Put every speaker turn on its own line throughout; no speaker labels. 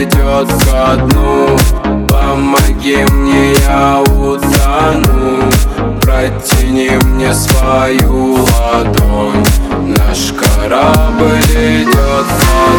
Идет ко дну. Помоги мне, я утону. Протяни мне свою ладонь. Наш корабль идет ко дну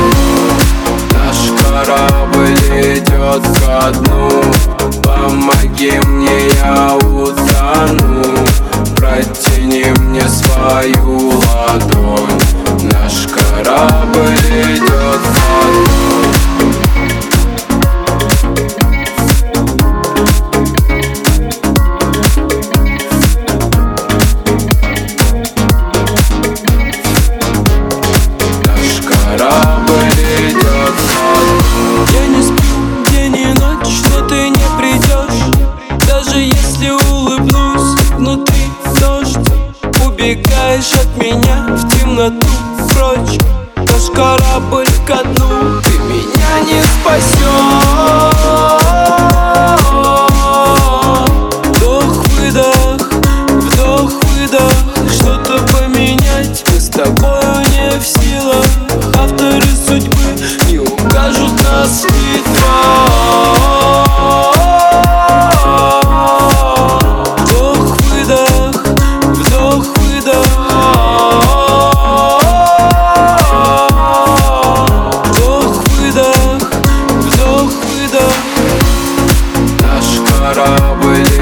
Убегаешь от меня в темноту прочь. Наш корабль ко дну,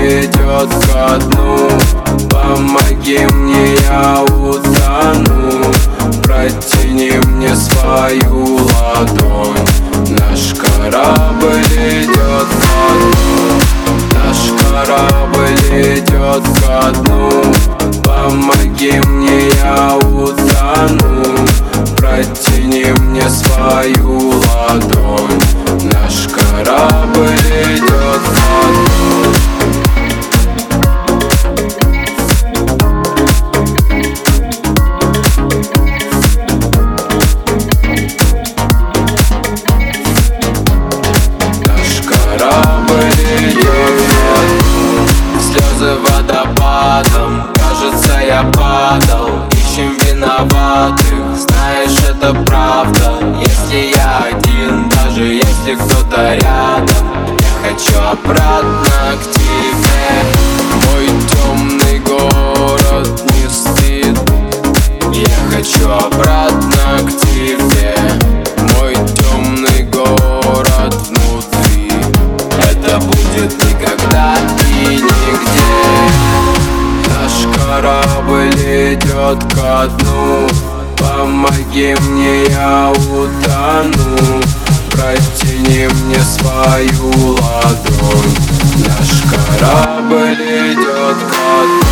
идет ко дну. Помоги мне, я утону. Протяни мне свою ладонь. Наш корабль идет ко дну. Наш корабль идет ко дну. Помоги мне, я утону обратно к тебе Мой темный город не стыд. Я хочу обратно к тебе Мой темный город внутри. Это будет никогда и нигде. Наш корабль идет ко дну. Помоги мне, я утону Протяни мне свою ладонь. Наш корабль идет ко дну